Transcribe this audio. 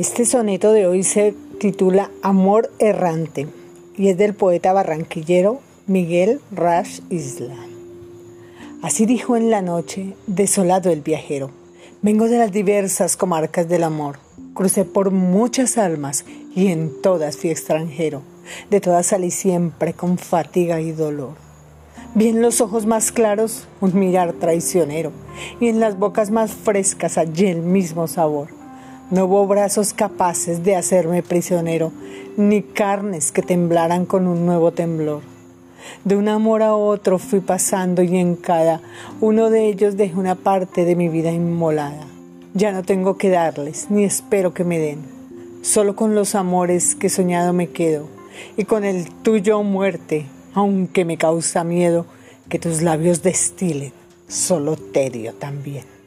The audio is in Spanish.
Este soneto de hoy se titula Amor errante y es del poeta barranquillero Miguel Rash Isla. Así dijo en la noche, desolado el viajero. Vengo de las diversas comarcas del amor. Crucé por muchas almas y en todas fui extranjero. De todas salí siempre con fatiga y dolor. Vi en los ojos más claros un mirar traicionero y en las bocas más frescas hallé el mismo sabor. No hubo brazos capaces de hacerme prisionero, ni carnes que temblaran con un nuevo temblor. De un amor a otro fui pasando y en cada uno de ellos dejé una parte de mi vida inmolada. Ya no tengo que darles, ni espero que me den. Solo con los amores que soñado me quedo, y con el tuyo muerte, aunque me causa miedo que tus labios destilen solo tedio también.